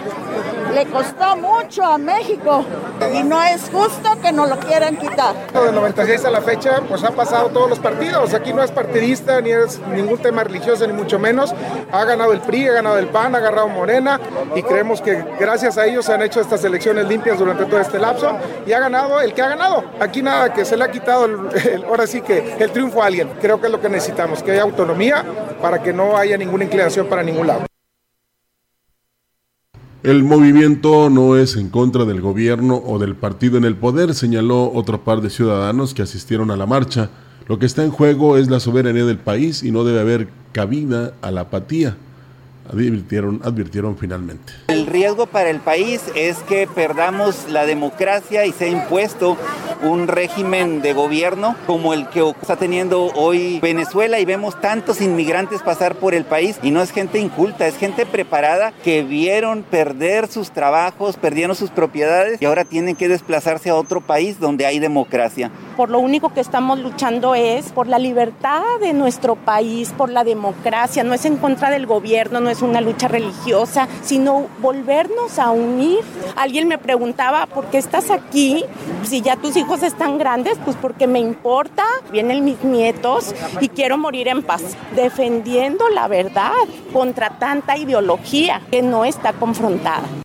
le costó mucho a México y no es justo que nos lo quieran quitar. Del 96 a la fecha, pues han pasado todos los partidos. Aquí no es partidista ni es ningún tema religioso, ni mucho menos. Ha ganado el PRI, ha ganado el PAN, ha ganado Morena y creemos que gracias a ellos se han hecho estas elecciones limpias durante todo este lapso y ha ganado el que ha ganado. Aquí nada que se le ha quitado, el, ahora sí que el triunfo a alguien. Creo que es lo que necesitamos, que haya autonomía para que no haya ninguna inclinación para ningún lado. El movimiento no es en contra del gobierno o del partido en el poder, señaló otro par de ciudadanos que asistieron a la marcha. Lo que está en juego es la soberanía del país y no debe haber cabida a la apatía advirtieron, advirtieron finalmente. El riesgo para el país es que perdamos la democracia y sea impuesto un régimen de gobierno como el que está teniendo hoy Venezuela y vemos tantos inmigrantes pasar por el país y no es gente inculta, es gente preparada que vieron perder sus trabajos, perdieron sus propiedades y ahora tienen que desplazarse a otro país donde hay democracia. Por lo único que estamos luchando es por la libertad de nuestro país, por la democracia, no es en contra del gobierno, no es una lucha religiosa, sino volvernos a unir. Alguien me preguntaba, ¿por qué estás aquí? Si ya tus hijos están grandes, pues porque me importa, vienen mis nietos y quiero morir en paz, defendiendo la verdad contra tanta ideología que no está confrontada.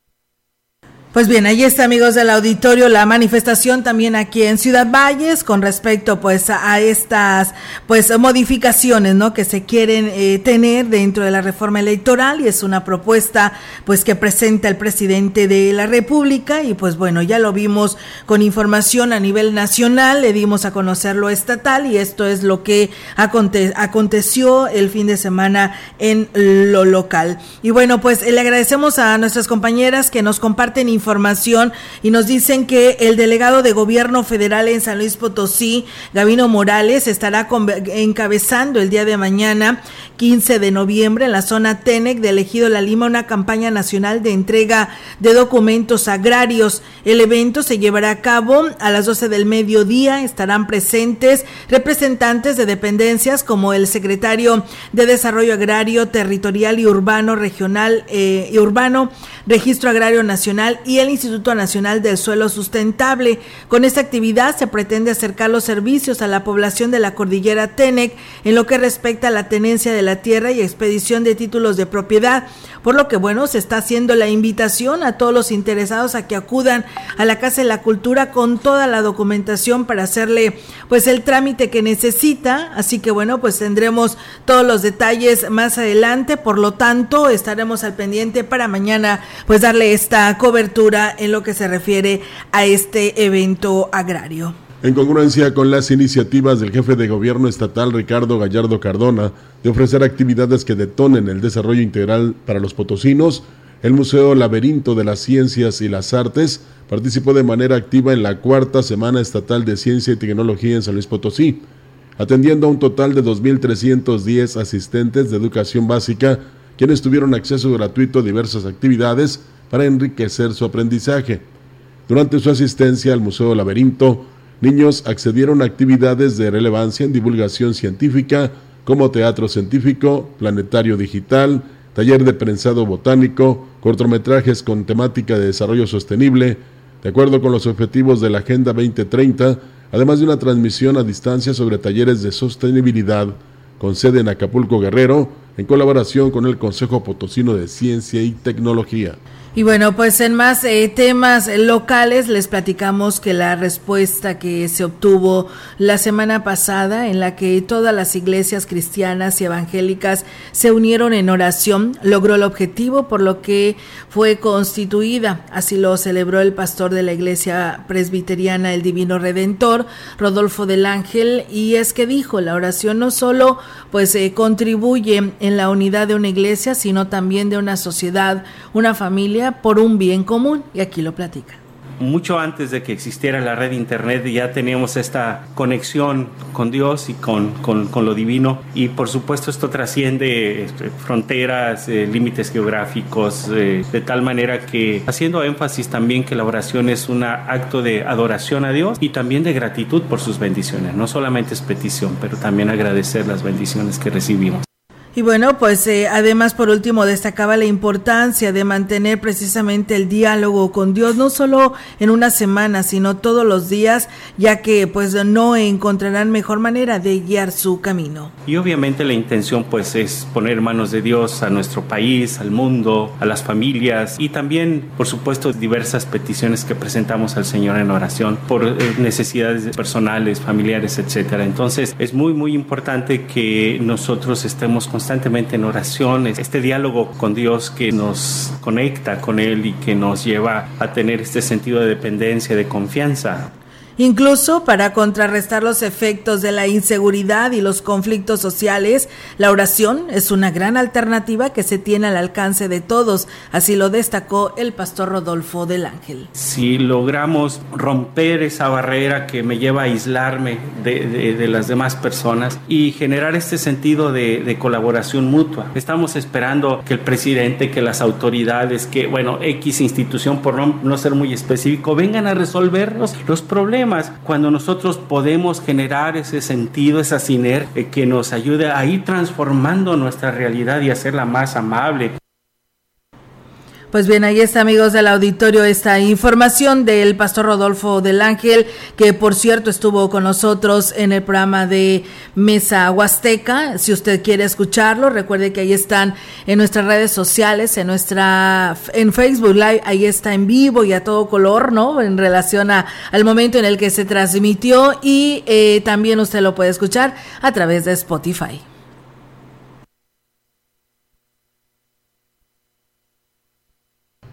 Pues bien, ahí está amigos del auditorio la manifestación también aquí en Ciudad Valles con respecto pues a estas pues modificaciones, ¿no? que se quieren eh, tener dentro de la reforma electoral y es una propuesta pues que presenta el presidente de la República y pues bueno, ya lo vimos con información a nivel nacional, le dimos a conocer lo estatal y esto es lo que aconte aconteció el fin de semana en lo local. Y bueno, pues le agradecemos a nuestras compañeras que nos comparten información información y nos dicen que el delegado de gobierno federal en San Luis Potosí, Gavino Morales, estará encabezando el día de mañana, 15 de noviembre, en la zona TENEC de Elegido La Lima, una campaña nacional de entrega de documentos agrarios. El evento se llevará a cabo a las 12 del mediodía. Estarán presentes representantes de dependencias como el secretario de Desarrollo Agrario, Territorial y Urbano Regional eh, y Urbano, Registro Agrario Nacional y el Instituto Nacional del Suelo Sustentable. Con esta actividad se pretende acercar los servicios a la población de la cordillera Tenec en lo que respecta a la tenencia de la tierra y expedición de títulos de propiedad. Por lo que, bueno, se está haciendo la invitación a todos los interesados a que acudan a la Casa de la Cultura con toda la documentación para hacerle, pues, el trámite que necesita. Así que, bueno, pues tendremos todos los detalles más adelante. Por lo tanto, estaremos al pendiente para mañana, pues, darle esta cobertura en lo que se refiere a este evento agrario. En congruencia con las iniciativas del jefe de gobierno estatal Ricardo Gallardo Cardona de ofrecer actividades que detonen el desarrollo integral para los potosinos, el Museo Laberinto de las Ciencias y las Artes participó de manera activa en la cuarta Semana Estatal de Ciencia y Tecnología en San Luis Potosí, atendiendo a un total de 2.310 asistentes de educación básica, quienes tuvieron acceso gratuito a diversas actividades para enriquecer su aprendizaje. Durante su asistencia al Museo Laberinto, niños accedieron a actividades de relevancia en divulgación científica como teatro científico, planetario digital, taller de prensado botánico, cortometrajes con temática de desarrollo sostenible, de acuerdo con los objetivos de la Agenda 2030, además de una transmisión a distancia sobre talleres de sostenibilidad con sede en Acapulco Guerrero, en colaboración con el Consejo Potosino de Ciencia y Tecnología. Y bueno, pues en más eh, temas locales les platicamos que la respuesta que se obtuvo la semana pasada en la que todas las iglesias cristianas y evangélicas se unieron en oración logró el objetivo por lo que fue constituida. Así lo celebró el pastor de la iglesia presbiteriana El Divino Redentor, Rodolfo del Ángel, y es que dijo, la oración no solo pues eh, contribuye en la unidad de una iglesia, sino también de una sociedad, una familia por un bien común y aquí lo platica mucho antes de que existiera la red internet ya teníamos esta conexión con Dios y con, con, lo divino y por supuesto esto trasciende este, fronteras, eh, límites geográficos, eh, de tal manera que haciendo énfasis también que la oración es un acto de adoración a Dios y también de gratitud por sus bendiciones, no solamente es petición, pero también agradecer las bendiciones que recibimos. Y bueno, pues eh, además por último destacaba la importancia de mantener precisamente el diálogo con Dios, no solo en una semana, sino todos los días, ya que pues no encontrarán mejor manera de guiar su camino. Y obviamente la intención pues es poner manos de Dios a nuestro país, al mundo, a las familias y también por supuesto diversas peticiones que presentamos al Señor en oración por eh, necesidades personales, familiares, etcétera. Entonces es muy muy importante que nosotros estemos constantemente constantemente en oración, este diálogo con Dios que nos conecta con Él y que nos lleva a tener este sentido de dependencia, de confianza. Incluso para contrarrestar los efectos de la inseguridad y los conflictos sociales, la oración es una gran alternativa que se tiene al alcance de todos, así lo destacó el pastor Rodolfo del Ángel. Si logramos romper esa barrera que me lleva a aislarme de, las demás personas y generar este sentido de, de colaboración mutua, estamos esperando que el presidente, que las autoridades, que, bueno, X institución, por no, no ser muy específico, vengan a resolvernos los problemas cuando nosotros podemos generar ese sentido, esa sinergia que nos ayude a ir transformando nuestra realidad y hacerla más amable. Pues bien, ahí está, amigos del auditorio, esta información del pastor Rodolfo del Ángel, que por cierto estuvo con nosotros en el programa de Mesa Huasteca. Si usted quiere escucharlo, recuerde que ahí están en nuestras redes sociales, en nuestra, en Facebook Live, ahí está en vivo y a todo color, ¿no? En relación a, al momento en el que se transmitió y eh, también usted lo puede escuchar a través de Spotify.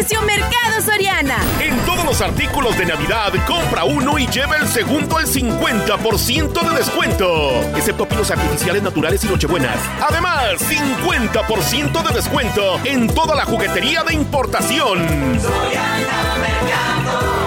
precio Mercado Soriana. En todos los artículos de Navidad, compra uno y lleva el segundo al 50% de descuento. Excepto pinos artificiales naturales y nochebuenas. Además, 50% de descuento en toda la juguetería de importación. Soriana Mercado.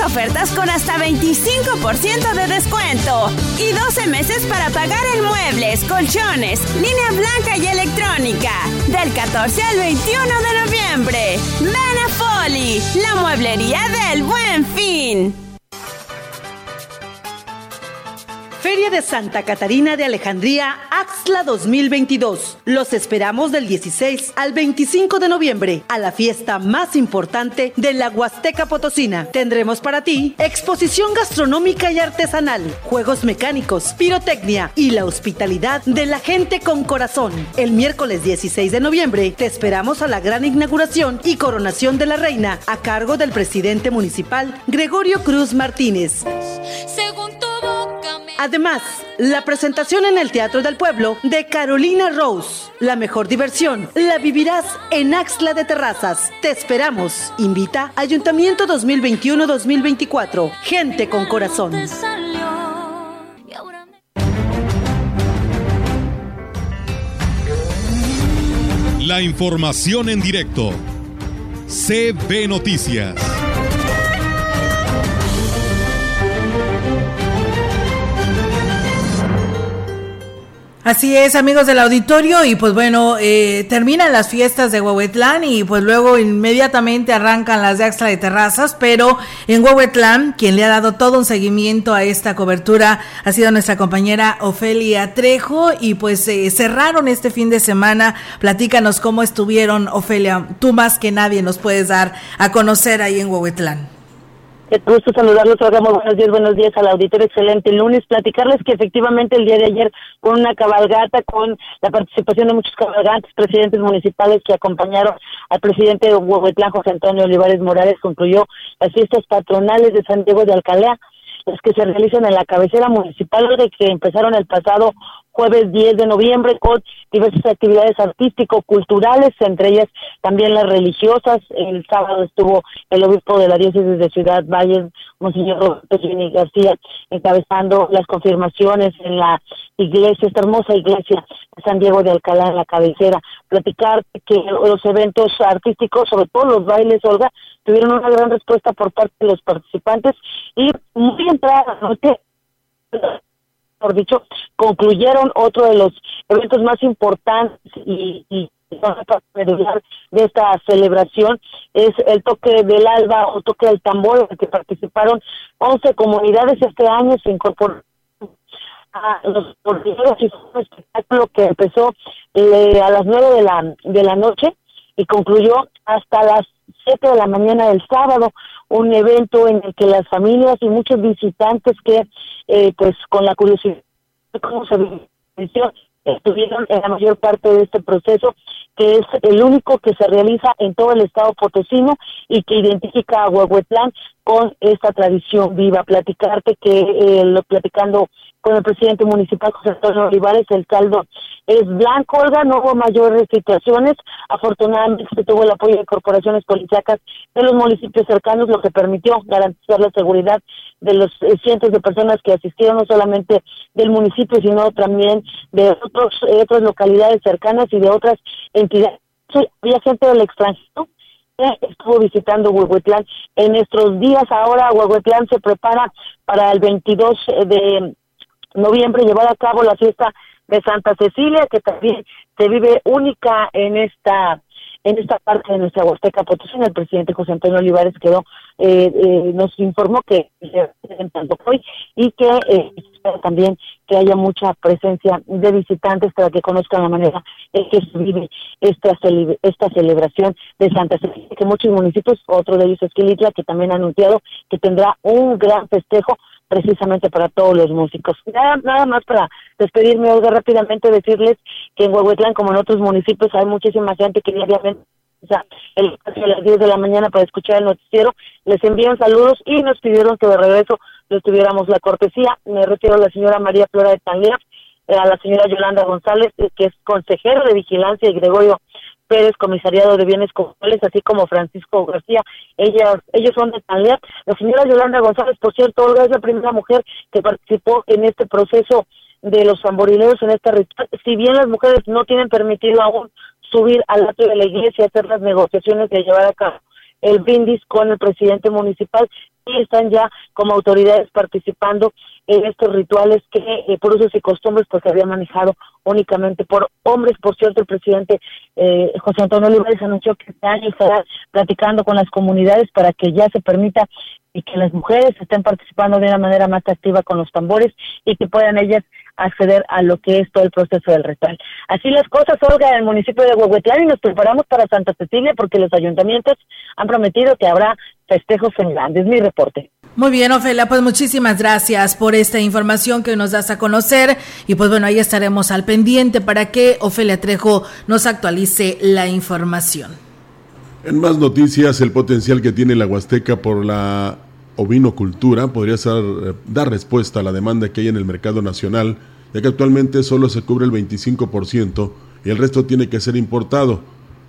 Ofertas con hasta 25% de descuento. Y 12 meses para pagar en muebles, colchones, línea blanca y electrónica. Del 14 al 21 de noviembre. Ven la mueblería del buen fin. Feria de Santa Catarina de Alejandría Axla 2022. Los esperamos del 16 al 25 de noviembre a la fiesta más importante de la Huasteca Potosina. Tendremos para ti exposición gastronómica y artesanal, juegos mecánicos, pirotecnia y la hospitalidad de la gente con corazón. El miércoles 16 de noviembre te esperamos a la gran inauguración y coronación de la reina a cargo del presidente municipal Gregorio Cruz Martínez. Según Además, la presentación en el Teatro del Pueblo de Carolina Rose. La mejor diversión la vivirás en Axla de Terrazas. Te esperamos. Invita Ayuntamiento 2021-2024. Gente con corazón. La información en directo. CB Noticias. Así es, amigos del auditorio, y pues bueno, eh, terminan las fiestas de Huehuetlán y pues luego inmediatamente arrancan las de Axla de Terrazas, pero en Huehuetlán, quien le ha dado todo un seguimiento a esta cobertura ha sido nuestra compañera Ofelia Trejo y pues eh, cerraron este fin de semana. Platícanos cómo estuvieron, Ofelia, tú más que nadie nos puedes dar a conocer ahí en Huehuetlán. Gusto saludarlos, hagamos buenos días, buenos días al auditorio, excelente lunes. Platicarles que efectivamente el día de ayer, con una cabalgata, con la participación de muchos cabalgantes, presidentes municipales que acompañaron al presidente de Huehuetlán, José Antonio Olivares Morales, concluyó las fiestas patronales de San Diego de Alcalá, las que se realizan en la cabecera municipal, de que empezaron el pasado jueves 10 de noviembre con diversas actividades artístico-culturales, entre ellas también las religiosas. El sábado estuvo el obispo de la diócesis de Ciudad Valle, Monseñor Roberto García, encabezando las confirmaciones en la iglesia, esta hermosa iglesia de San Diego de Alcalá, en la cabecera. Platicar que los eventos artísticos, sobre todo los bailes, Olga, tuvieron una gran respuesta por parte de los participantes y muy entrada noche por dicho, concluyeron otro de los eventos más importantes y, y de esta celebración es el toque del alba o toque del tambor en el que participaron 11 comunidades. Este año se incorporó a los primeros y fue un espectáculo que empezó eh, a las 9 de la de la noche y concluyó hasta las 7 de la mañana del sábado un evento en el que las familias y muchos visitantes que, eh, pues, con la curiosidad de cómo se vivió, estuvieron en la mayor parte de este proceso, que es el único que se realiza en todo el estado potosino y que identifica a Huehuetlán con esta tradición viva. Platicarte que, eh, lo, platicando con el presidente municipal José Antonio Olivares, el caldo es blanco, Olga, no hubo mayores situaciones, afortunadamente se tuvo el apoyo de corporaciones policíacas de los municipios cercanos, lo que permitió garantizar la seguridad de los eh, cientos de personas que asistieron, no solamente del municipio, sino también de otros, eh, otras localidades cercanas y de otras entidades. Había gente del extranjero estuvo visitando Huehuetlán. En nuestros días ahora Huehuetlán se prepara para el 22 de noviembre llevar a cabo la fiesta de Santa Cecilia, que también se vive única en esta en esta parte de nuestra Huasteca Potosina. El presidente José Antonio Olivares quedó, eh, eh, nos informó que tanto hoy y que eh, también que haya mucha presencia de visitantes para que conozcan la manera en que se vive esta, esta celebración de Santa Cecilia, que muchos municipios, otro de ellos es Quilitla, que también ha anunciado que tendrá un gran festejo precisamente para todos los músicos. Nada, nada más para despedirme, Olga, rápidamente decirles que en Huehuetlán, como en otros municipios, hay muchísima gente que diariamente el a las 10 de la mañana para escuchar el noticiero. Les envían saludos y nos pidieron que de regreso les tuviéramos la cortesía. Me refiero a la señora María Flora de Tanguera, a la señora Yolanda González, que es consejero de vigilancia, y Gregorio Comisariado de bienes comunales, así como Francisco García. Ellas, ellos son de Tanler. La señora Yolanda González, por cierto, Olga es la primera mujer que participó en este proceso de los tamborileros en esta ritual. Si bien las mujeres no tienen permitido aún subir al atrio de la iglesia, hacer las negociaciones de llevar a cabo el brindis con el presidente municipal y están ya como autoridades participando en estos rituales que eh, por usos y costumbres pues se habían manejado únicamente por hombres. Por cierto, el presidente eh, José Antonio Olivares anunció que este año estará platicando con las comunidades para que ya se permita y que las mujeres estén participando de una manera más activa con los tambores y que puedan ellas acceder a lo que es todo el proceso del ritual. Así las cosas, Olga, en el municipio de Huehuetlán y nos preparamos para Santa Cecilia porque los ayuntamientos han prometido que habrá festejos en grandes. Mi reporte. Muy bien, Ofelia, pues muchísimas gracias por esta información que nos das a conocer y pues bueno, ahí estaremos al pendiente para que Ofelia Trejo nos actualice la información. En más noticias, el potencial que tiene la Huasteca por la ovinocultura podría eh, dar respuesta a la demanda que hay en el mercado nacional, ya que actualmente solo se cubre el 25% y el resto tiene que ser importado.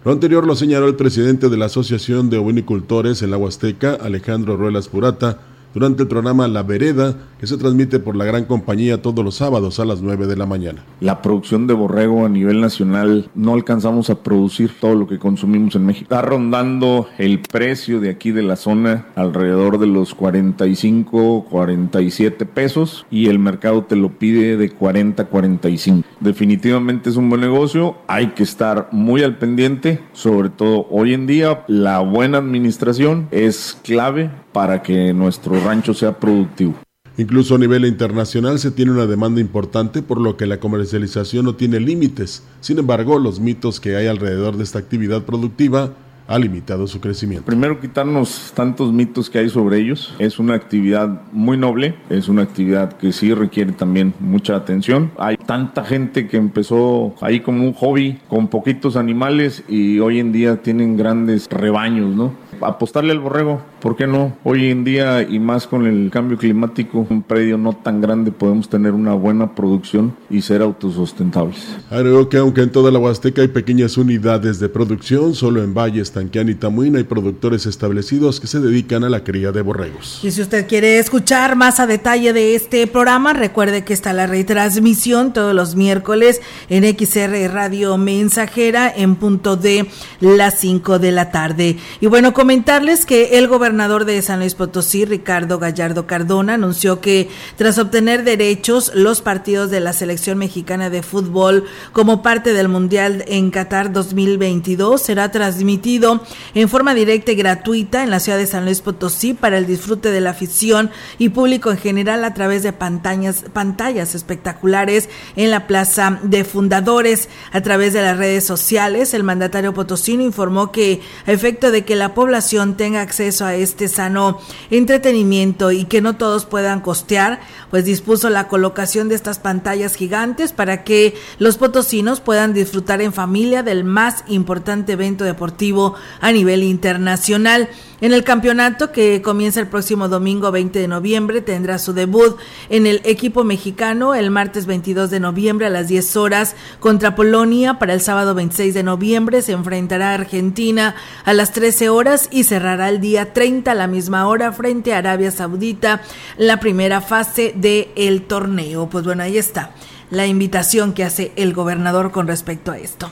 Lo anterior lo señaló el presidente de la Asociación de Ovinicultores en la Huasteca, Alejandro Ruelas Purata, durante el programa La Vereda, que se transmite por la gran compañía todos los sábados a las 9 de la mañana. La producción de borrego a nivel nacional no alcanzamos a producir todo lo que consumimos en México. Está rondando el precio de aquí de la zona alrededor de los 45, 47 pesos y el mercado te lo pide de 40, 45. Definitivamente es un buen negocio, hay que estar muy al pendiente, sobre todo hoy en día la buena administración es clave para que nuestro rancho sea productivo. Incluso a nivel internacional se tiene una demanda importante por lo que la comercialización no tiene límites. Sin embargo, los mitos que hay alrededor de esta actividad productiva ha limitado su crecimiento. Primero quitarnos tantos mitos que hay sobre ellos. Es una actividad muy noble, es una actividad que sí requiere también mucha atención. Hay tanta gente que empezó ahí como un hobby con poquitos animales y hoy en día tienen grandes rebaños, ¿no? Apostarle al borrego, ¿por qué no? Hoy en día y más con el cambio climático, un predio no tan grande podemos tener una buena producción y ser autosustentables. Agregó que aunque en toda la Huasteca hay pequeñas unidades de producción, solo en Valles, Tanquián y Tamuín hay productores establecidos que se dedican a la cría de borregos. Y si usted quiere escuchar más a detalle de este programa, recuerde que está la retransmisión todos los miércoles en XR Radio Mensajera en punto de las 5 de la tarde. Y bueno, comentarles que el gobernador de San Luis Potosí, Ricardo Gallardo Cardona, anunció que tras obtener derechos, los partidos de la selección mexicana de fútbol como parte del Mundial en Qatar 2022 será transmitido en forma directa y gratuita en la ciudad de San Luis Potosí para el disfrute de la afición y público en general a través de pantallas, pantallas espectaculares en la Plaza de Fundadores. A través de las redes sociales, el mandatario potosino informó que a efecto de que la población tenga acceso a este sano entretenimiento y que no todos puedan costear, pues dispuso la colocación de estas pantallas gigantes para que los potosinos puedan disfrutar en familia del más importante evento deportivo a nivel internacional. En el campeonato que comienza el próximo domingo 20 de noviembre tendrá su debut en el equipo mexicano el martes 22 de noviembre a las 10 horas contra Polonia. Para el sábado 26 de noviembre se enfrentará a Argentina a las 13 horas y cerrará el día 30 a la misma hora frente a Arabia Saudita la primera fase del el torneo. Pues bueno, ahí está la invitación que hace el gobernador con respecto a esto.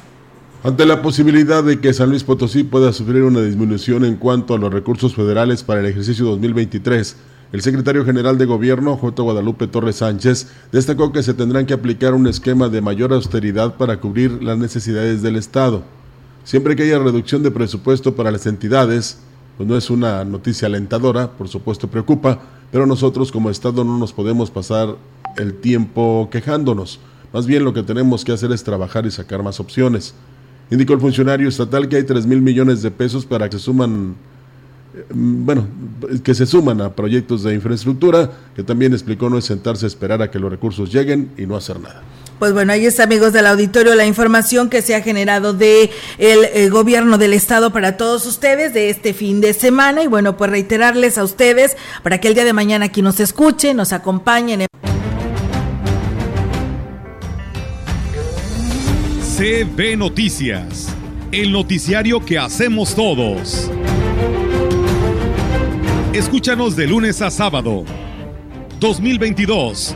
Ante la posibilidad de que San Luis Potosí pueda sufrir una disminución en cuanto a los recursos federales para el ejercicio 2023, el secretario general de Gobierno, J. Guadalupe Torres Sánchez, destacó que se tendrán que aplicar un esquema de mayor austeridad para cubrir las necesidades del Estado. Siempre que haya reducción de presupuesto para las entidades, pues no es una noticia alentadora, por supuesto preocupa, pero nosotros como Estado no nos podemos pasar el tiempo quejándonos. Más bien lo que tenemos que hacer es trabajar y sacar más opciones. Indicó el funcionario estatal que hay 3 mil millones de pesos para que se suman, eh, bueno, que se suman a proyectos de infraestructura, que también explicó no es sentarse a esperar a que los recursos lleguen y no hacer nada. Pues bueno, ahí está, amigos del auditorio, la información que se ha generado de el, el, gobierno del estado para todos ustedes de este fin de semana. Y bueno, pues reiterarles a ustedes para que el día de mañana aquí nos escuchen, nos acompañen. CB Noticias, el noticiario que hacemos todos. Escúchanos de lunes a sábado. 2022.